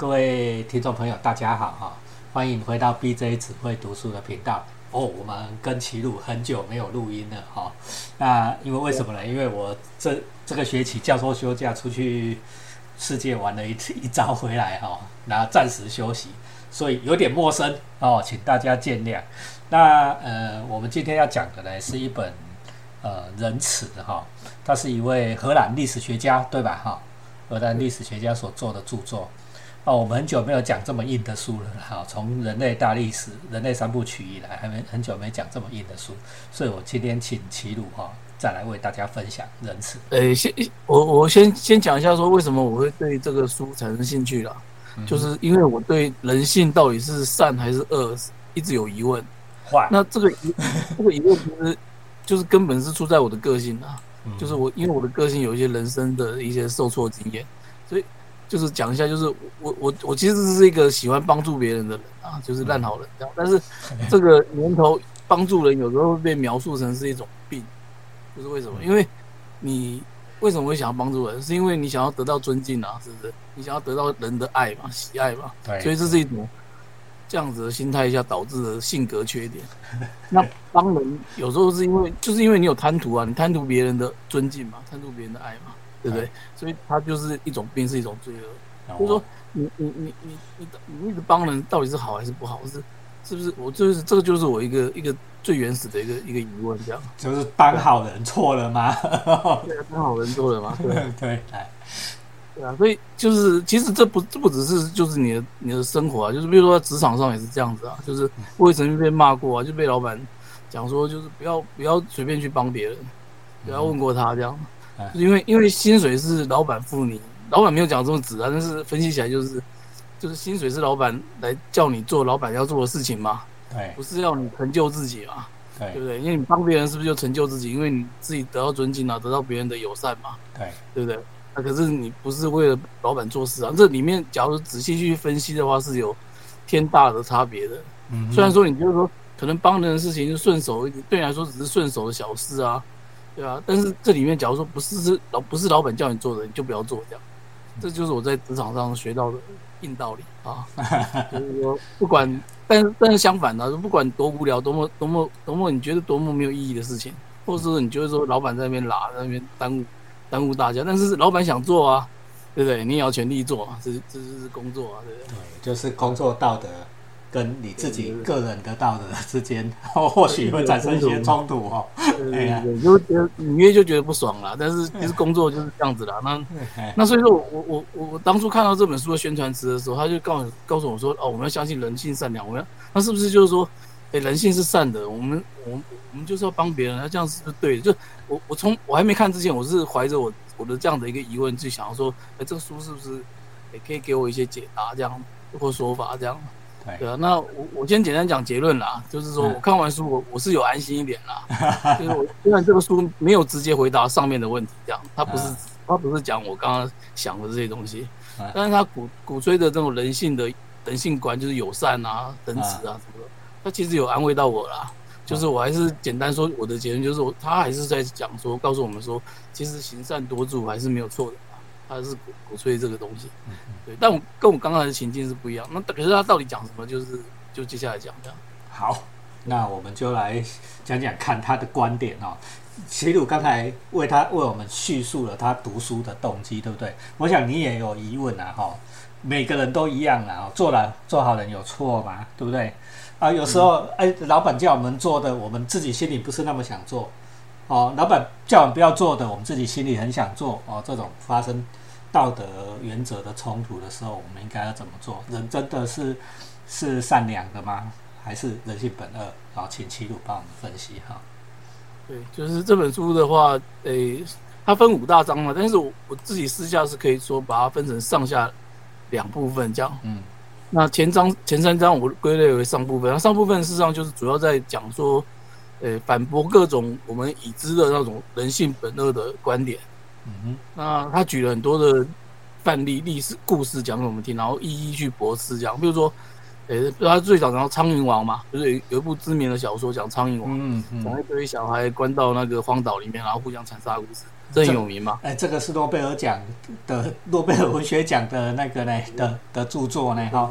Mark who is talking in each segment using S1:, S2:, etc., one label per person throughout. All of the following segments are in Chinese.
S1: 各位听众朋友，大家好哈，欢迎回到 BJ 只会读书的频道哦。我们跟齐鲁很久没有录音了哈，那因为为什么呢？因为我这这个学期教授休假出去世界玩了一 一遭回来哈，然后暂时休息，所以有点陌生哦，请大家见谅。那呃，我们今天要讲的呢是一本呃仁慈的哈，他是一位荷兰历史学家对吧哈？荷兰历史学家所做的著作。哦，我们很久没有讲这么硬的书了好。从人类大历史、人类三部曲以来，还没很久没讲这么硬的书，所以我今天请齐鲁哈再来为大家分享仁慈。
S2: 呃，先我我先先讲一下说为什么我会对这个书产生兴趣了，就是因为我对人性到底是善还是恶一直有疑问。
S1: 坏。
S2: 那这个疑 这个疑问其实就是根本是出在我的个性啊，就是我因为我的个性有一些人生的一些受挫经验，所以。就是讲一下，就是我我我其实是一个喜欢帮助别人的人啊，就是烂好人这样。但是这个年头帮助人有时候会被描述成是一种病，就是为什么？因为你为什么会想要帮助人？是因为你想要得到尊敬啊，是不是？你想要得到人的爱嘛，喜爱嘛。
S1: 对。
S2: 所以这是一种这样子的心态下导致的性格缺点。那帮人有时候是因为就是因为你有贪图啊，你贪图别人的尊敬嘛，贪图别人的爱嘛。对不对？所以他就是一种病，是一种罪恶。就是说，你你你你你你一直帮人，到底是好还是不好？是是不是？我就是这个，就是我一个一个最原始的一个一个疑问，这样。
S1: 就是当好人错了吗？
S2: 对啊，当好人错了吗？对
S1: 对，
S2: 对啊。所以就是，其实这不这不只是就是你的你的生活啊，就是比如说职场上也是这样子啊。就是我也曾经被骂过啊，就被老板讲说，就是不要不要随便去帮别人，不要问过他这样。因为因为薪水是老板付你，老板没有讲这么直啊，但是分析起来就是，就是薪水是老板来叫你做老板要做的事情嘛，
S1: 对，
S2: 不是要你成就自己嘛，
S1: 对，
S2: 对不对？因为你帮别人是不是就成就自己？因为你自己得到尊敬啊，得到别人的友善嘛，
S1: 对，
S2: 对不对？那可是你不是为了老板做事啊，这里面假如仔细去分析的话，是有天大的差别的。嗯，虽然说你就是说可能帮人的事情就顺手一点，对你来说只是顺手的小事啊。对啊，但是这里面假如说不是是老不是老板叫你做的，你就不要做这样。这就是我在职场上学到的硬道理啊。就是说，不管，但是但是相反的，不管多无聊，多么多么多么你觉得多么没有意义的事情，或者是你觉得说老板在那边拉，在那边耽误耽误大家，但是老板想做啊，对不对？你也要全力做啊，这这是工作啊，对不对？
S1: 对，就是工作道德。跟你自己个人得到的之间，或许会产生一些冲突哦。
S2: 对呀，就觉得隐约就觉得不爽了。但是其实工作就是这样子啦。那那所以说，我我我我我当初看到这本书的宣传词的时候，他就告诉告诉我说：“哦，我们要相信人性善良。我们要那是不是就是说，哎，人性是善的？我们我们我们就是要帮别人，那这样是不是对的？就我我从我还没看之前，我是怀着我我的这样的一个疑问，就想要说：哎，这个书是不是也可以给我一些解答，这样或说法这样？”对啊，那我我先简单讲结论啦，就是说我看完书，我我是有安心一点啦。就是我虽然这个书没有直接回答上面的问题，这样，他不是他不是讲我刚刚想的这些东西，但是他鼓鼓吹的这种人性的人性观，就是友善啊、仁慈啊什么的，他其实有安慰到我啦。就是我还是简单说我的结论，就是我他还是在讲说，告诉我们说，其实行善多助还是没有错的。他是鼓鼓吹这个东西，对，但我跟我刚才的情境是不一样。那可是他到底讲什么？就是就接下来讲这样。
S1: 好，那我们就来讲讲看他的观点哦。齐鲁刚才为他为我们叙述了他读书的动机，对不对？我想你也有疑问啊，哈，每个人都一样啊，做了做好人有错吗？对不对？啊，有时候哎，老板叫我们做的，我们自己心里不是那么想做哦。老板叫我们不要做的，我们自己心里很想做哦。这种发生。道德原则的冲突的时候，我们应该要怎么做？人真的是是善良的吗？还是人性本恶？然后请齐鲁帮我们分析哈。
S2: 对，就是这本书的话，诶，它分五大章嘛，但是我我自己私下是可以说把它分成上下两部分这样。嗯。那前章前三章我归类为上部分，那上部分事实上就是主要在讲说，诶，反驳各种我们已知的那种人性本恶的观点。嗯哼，那他举了很多的范例、历史故事讲给我们听，然后一一去驳斥讲。比如说，诶，他最早讲到苍蝇王嘛，就是有有一部知名的小说讲苍蝇王，讲一堆小孩关到那个荒岛里面，然后互相残杀故事。这很有名嘛。
S1: 哎，这个是诺贝尔奖的诺贝尔文学奖的那个呢的的著作呢，哈。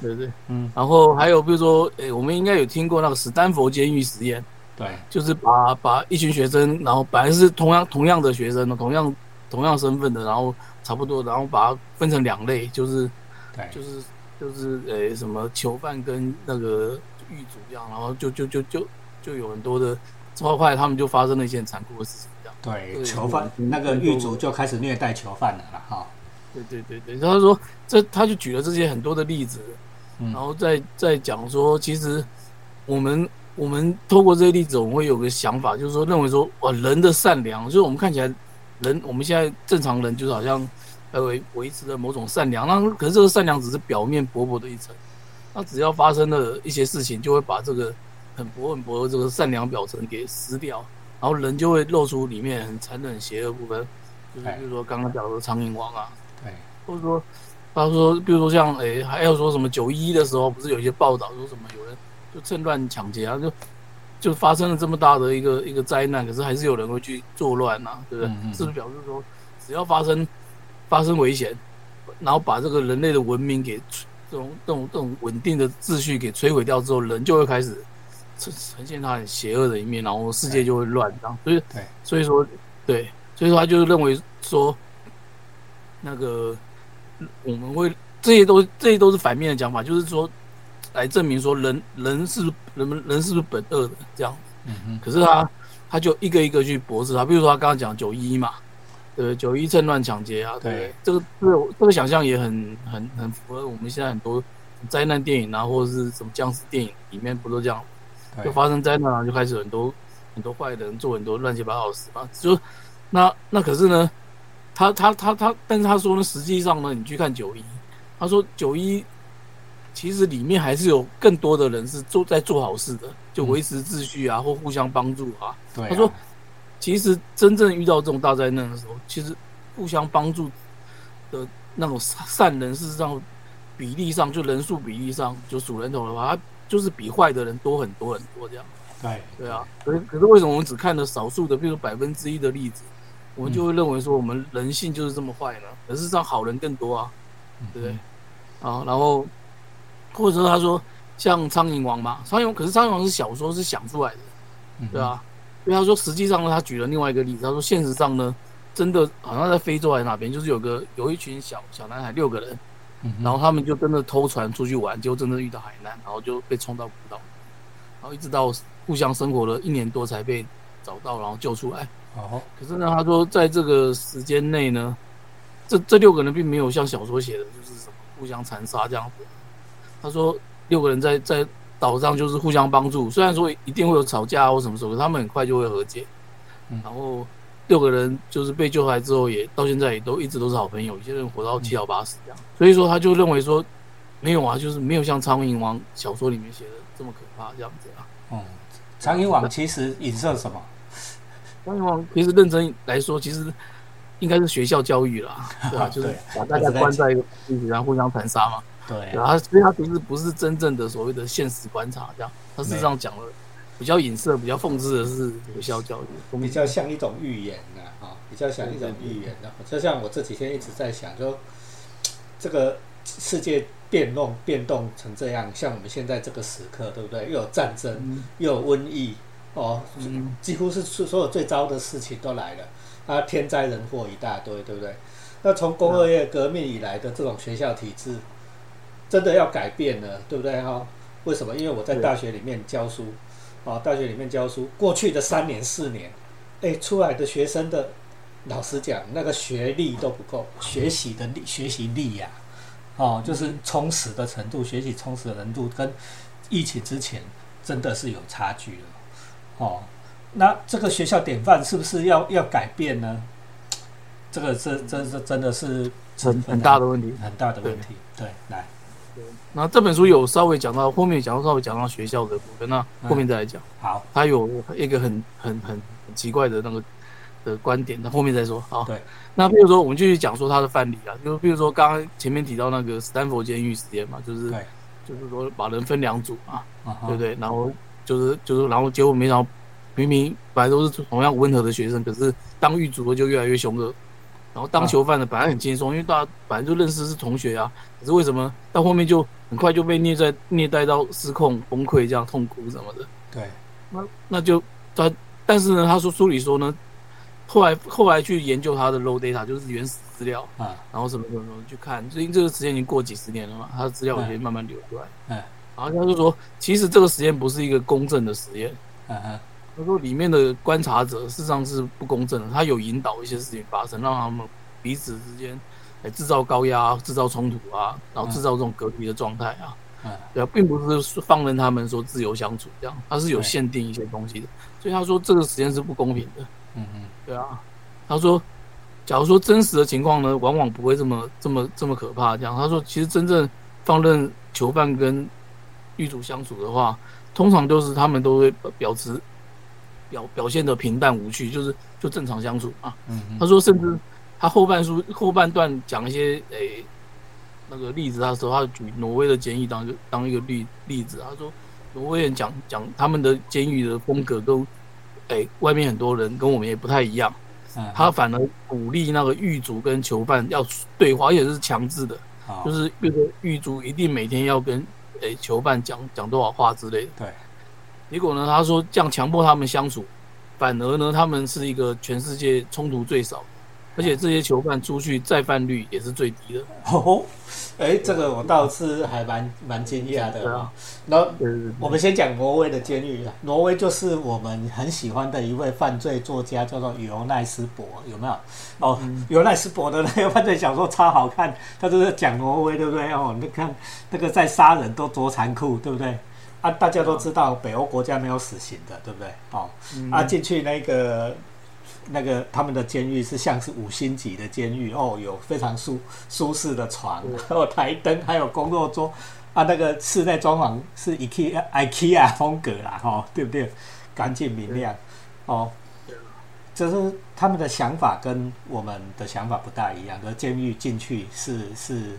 S2: 对对，嗯。然后还有比如说，哎，我们应该有听过那个史丹佛监狱实验。
S1: 对，
S2: 就是把把一群学生，然后本来是同样同样的学生，同样同样身份的，然后差不多，然后把它分成两类，就是
S1: 对，
S2: 就是就是诶什么囚犯跟那个狱卒这样，然后就就就就就有很多的，后来他们就发生了一件残酷的事情，这样。
S1: 对，囚犯那个狱卒就开始虐待囚犯了啦，哈。
S2: 对对对对，他说这他就举了这些很多的例子，然后再再讲说，其实我们。我们透过这些例子，我们会有个想法，就是说，认为说，哇，人的善良，就是我们看起来，人我们现在正常人，就是好像维维持着某种善良，那可是这个善良只是表面薄薄的一层，那只要发生了一些事情，就会把这个很薄很薄的这个善良表层给撕掉，然后人就会露出里面很残忍、邪恶部分，就是比如说刚刚讲的苍蝇王啊，
S1: 对，
S2: 或者说他说，比如说像诶，还有说什么九一的时候，不是有一些报道说什么有人。就趁乱抢劫啊！就就发生了这么大的一个一个灾难，可是还是有人会去作乱呐，对不对？是不是表示说，只要发生发生危险，然后把这个人类的文明给这种这种这种稳定的秩序给摧毁掉之后，人就会开始呈呈现他很邪恶的一面，然后世界就会乱，这样。所以，所以说，对，所以说他就认为说，那个我们会这些都这些都是反面的讲法，就是说。来证明说人人是人们人是不是本恶的这样，嗯嗯，可是他他就一个一个去驳斥他，比如说他刚刚讲九一嘛，对九一趁乱抢劫啊，对，这个这个这个想象也很很很符合我们现在很多灾难电影啊，或者是什么僵尸电影里面不都这样，就发生灾难啊，就开始很多很多坏人做很多乱七八糟的事嘛，就那那可是呢，他他他他，但是他说呢，实际上呢，你去看九一，他说九一。其实里面还是有更多的人是做在做好事的，就维持秩序啊，或互相帮助啊。他说，其实真正遇到这种大灾难的时候，其实互相帮助的那种善人，事实上比例上就人数比例上就数人头的话，他就是比坏的人多很多很多这样。
S1: 对
S2: 对啊，可是可是为什么我们只看了少数的，比如百分之一的例子，我们就会认为说我们人性就是这么坏呢？可是让好人更多啊，对不对？啊，然后。或者说他说像苍蝇王嘛，苍蝇王可是苍蝇王是小说是想出来的，对吧？因为他说实际上呢，他举了另外一个例子，他说现实上呢，真的好像在非洲还是哪边，就是有个有一群小小男孩六个人，然后他们就真的偷船出去玩，结果真的遇到海难，然后就被冲到孤岛，然后一直到互相生活了一年多才被找到，然后救出来。哦，可是呢，他说在这个时间内呢，这这六个人并没有像小说写的，就是什么互相残杀这样子。他说六个人在在岛上就是互相帮助，虽然说一定会有吵架或什么时候，他们很快就会和解。然后六个人就是被救出来之后，也到现在也都一直都是好朋友，有些人活到七老八十这样。所以说他就认为说没有啊，就是没有像《苍蝇王》小说里面写的这么可怕这样子啊。
S1: 哦，《苍蝇王》其实影射什么？
S2: 《苍蝇王》其实认真来说，其实应该是学校教育啦，对吧？就是把大家关在一个地方，然后互相残杀嘛。
S1: 对，
S2: 然后所以他其实不是真正的所谓的现实观察，这样，他事实上讲了比较隐射、比较讽刺的是学校教育，
S1: 比较像一种预言的啊，比较像一种预言的。就像我这几天一直在想，就这个世界变动变动成这样，像我们现在这个时刻，对不对？又有战争，又有瘟疫，哦，几乎是所有最糟的事情都来了，啊，天灾人祸一大堆，对不对？那从工业革命以来的这种学校体制。真的要改变了，对不对哈？为什么？因为我在大学里面教书，啊，大学里面教书，过去的三年四年，哎，出来的学生的，老实讲，那个学历都不够，学习的力，学习力呀，哦，就是充实的程度，学习充实的程度，跟疫情之前真的是有差距了，哦，那这个学校典范是不是要要改变呢？这个这这这真的是
S2: 很很大的问题，
S1: 很大的问题，对，来。
S2: 那这本书有稍微讲到后面，讲到稍微讲到学校的部分，那后面再来讲。
S1: 好，
S2: 他有一个很很很很奇怪的那个的观点，那后面再说。好，
S1: 对。
S2: 那比如说，我们继续讲说他的范例啊，就比如说刚刚前面提到那个斯坦福监狱实验嘛，就是就是说把人分两组嘛，对不对？然后就是就是然后结果没想到明明本来都是同样温和的学生，可是当狱卒的就越来越凶恶，然后当囚犯的本来很轻松，因为大家本来就认识是同学啊，可是为什么到后面就很快就被虐待虐待到失控崩溃这样痛苦什么的？
S1: 对，
S2: 那那就他，但是呢，他说书里说呢，后来后来去研究他的 low data，就是原始资料
S1: 啊，
S2: 然后什么什么什么去看，最近这个时间已经过几十年了嘛，他的资料也慢慢流出来，
S1: 嗯，
S2: 然后他就说，其实这个实验不是一个公正的实验，
S1: 嗯哼，
S2: 他说里面的观察者事实上是不公正的，他有引导一些事情发生，让他们彼此之间来制造高压、制造冲突啊，然后制造这种隔离的状态啊。
S1: 嗯，
S2: 对啊，并不是放任他们说自由相处这样，他是有限定一些东西的，所以他说这个实验是不公平的。
S1: 嗯嗯，
S2: 对啊，他说，假如说真实的情况呢，往往不会这么这么这么可怕。这样，他说，其实真正放任囚犯跟狱卒相处的话，通常都是他们都会表持表表现的平淡无趣，就是就正常相处啊。
S1: 嗯
S2: 他说，甚至他后半书后半段讲一些诶。那个例子，他说他举挪威的监狱当当一个例例子，他说挪威人讲讲他们的监狱的风格跟，哎，外面很多人跟我们也不太一样，他反而鼓励那个狱卒跟囚犯要对话，而且是强制的，就是那个狱卒一定每天要跟哎囚犯讲讲多少话之类的。
S1: 对，
S2: 结果呢，他说这样强迫他们相处，反而呢，他们是一个全世界冲突最少。而且这些囚犯出去再犯率也是最低的。
S1: 哦，哎，这个我倒是还蛮蛮惊讶的啊。那我们先讲挪威的监狱啊，挪威就是我们很喜欢的一位犯罪作家，叫做尤奈斯博，有没有？哦，尤奈斯博的那个犯罪小说超好看，他就是讲挪威，对不对？哦，你看那个在杀人都多残酷，对不对？啊，大家都知道北欧国家没有死刑的，对不对？哦，啊，进去那个。那个他们的监狱是像是五星级的监狱哦，有非常舒舒适的床，还有 台灯，还有工作桌啊。那个室内装潢是 IKEA IKEA 风格啦，哦，对不对？干净明亮哦。就是他们的想法跟我们的想法不大一样。的监狱进去是是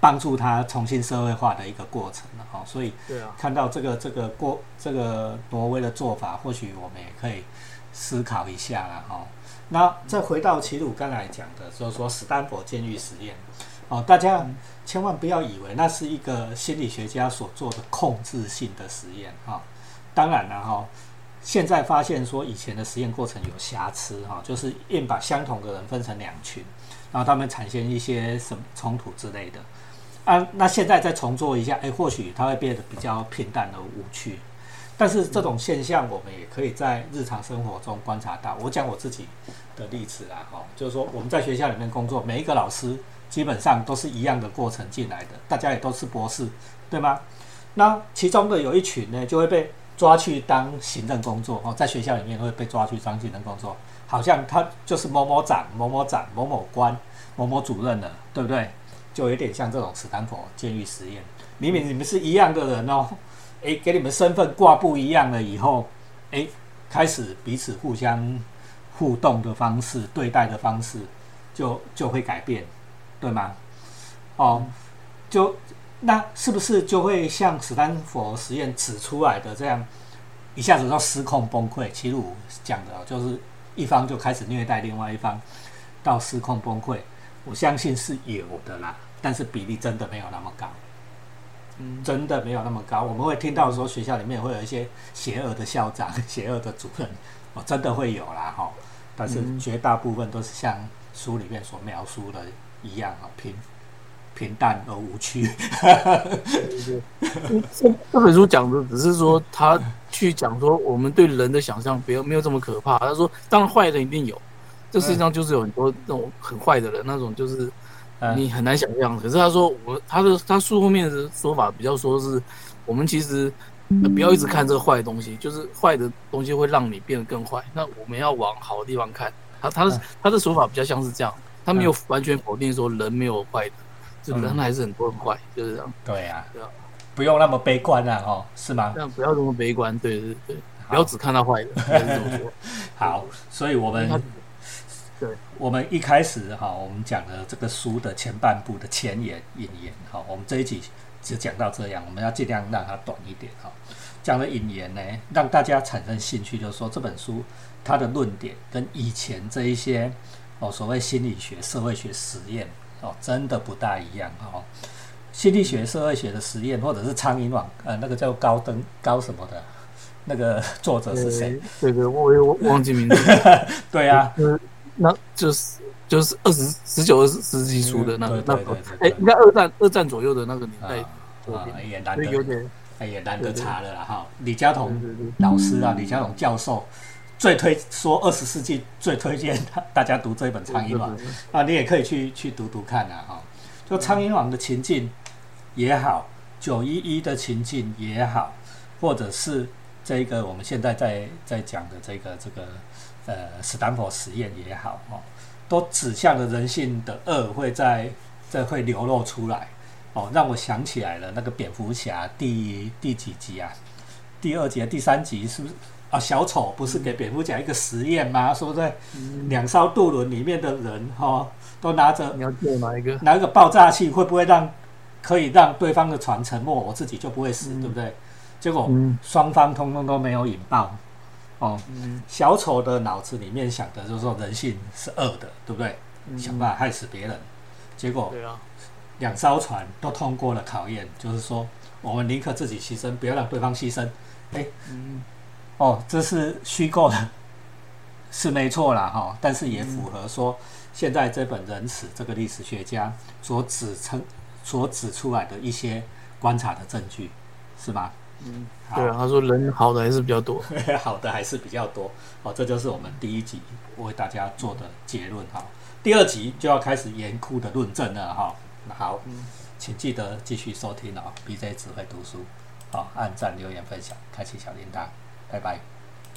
S1: 帮助他重新社会化的一个过程了哦。所以看到这个这个过这个挪威的做法，或许我们也可以。思考一下了，哈。那再回到齐鲁刚才讲的，就是说斯坦福监狱实验，哦，大家千万不要以为那是一个心理学家所做的控制性的实验，哈。当然了，哈，现在发现说以前的实验过程有瑕疵，哈，就是硬把相同的人分成两群，然后他们产生一些什么冲突之类的，啊，那现在再重做一下，哎，或许它会变得比较平淡而无趣。但是这种现象，我们也可以在日常生活中观察到。我讲我自己的例子啦，哈，就是说我们在学校里面工作，每一个老师基本上都是一样的过程进来的，大家也都是博士，对吗？那其中的有一群呢，就会被抓去当行政工作，哦，在学校里面会被抓去当行政工作，好像他就是某某长、某某长、某某官、某某主任了，对不对？就有点像这种斯坦福监狱实验，明明你们是一样的人哦。诶，给你们身份挂不一样了以后，诶，开始彼此互相互动的方式、对待的方式就就会改变，对吗？哦，就那是不是就会像史丹佛实验指出来的这样，一下子就失控崩溃？其实我讲的就是一方就开始虐待另外一方，到失控崩溃，我相信是有的啦，但是比例真的没有那么高。嗯真的没有那么高。我们会听到说学校里面会有一些邪恶的校长、邪恶的主任，哦，真的会有啦，哈。但是绝大部分都是像书里面所描述的一样，啊，平平淡而无趣。
S2: 这 这本书讲的只是说他去讲说我们对人的想象没有没有这么可怕。他说，当然坏人一定有，这世界上就是有很多那种很坏的人，那种就是。你很难想象，可是他说我他的他书后面的说法比较说是，我们其实不要一直看这个坏的东西，就是坏的东西会让你变得更坏。那我们要往好的地方看。他他的他的说法比较像是这样，他没有完全否定说人没有坏的，就人还是很多很坏，就是这样。
S1: 对呀，对啊，不用那么悲观啊，哦，是吗？
S2: 这样不要这么悲观，对对对，不要只看到坏的。
S1: 好，所以我们。
S2: 对，
S1: 我们一开始哈，我们讲了这个书的前半部的前言引言哈，我们这一集只讲到这样，我们要尽量让它短一点哈。讲的引言呢，让大家产生兴趣，就是说这本书它的论点跟以前这一些哦所谓心理学、社会学实验哦，真的不大一样哦。心理学、社会学的实验，或者是苍蝇网，呃，那个叫高登高什么的，那个作者是谁？
S2: 对对，我我忘记名字。
S1: 对啊，
S2: 那就是就是二十十九二十世纪初的那个
S1: 那个，哎，
S2: 应该二战二战左右的那个年代
S1: 啊，也难得。哎也难得查了哈，李嘉彤老师啊，李嘉彤教授最推说二十世纪最推荐大家读这一本《苍蝇王》啊，你也可以去去读读看啊哈。就《苍蝇王》的情境也好，九一一的情境也好，或者是这个我们现在在在讲的这个这个呃斯坦福实验也好哦，都指向了人性的恶会在这会流露出来。哦，让我想起来了，那个蝙蝠侠第第几集啊？第二集、第三集是不是啊？小丑不是给蝙蝠侠一个实验吗？是不是？两艘渡轮里面的人哈，都拿着
S2: 你要做哪一个？
S1: 拿一个爆炸器，会不会让可以让对方的船沉没，我自己就不会死，对不对？结果双方通通都没有引爆。哦，小丑的脑子里面想的就是说人性是恶的，对不对？想办法害死别人，结果。两艘船都通过了考验，就是说，我们宁可自己牺牲，不要让对方牺牲。哎，嗯，哦，这是虚构的，是没错啦，哈，但是也符合说现在这本《人史》这个历史学家所指称、所指出来的一些观察的证据，是吗？
S2: 嗯，对啊，他说人好的还是比较多，
S1: 好的还是比较多。哦，这就是我们第一集为大家做的结论哈。第二集就要开始严酷的论证了哈。好，请记得继续收听哦，BJ 只会读书，好，按赞、留言、分享，开启小铃铛，拜拜。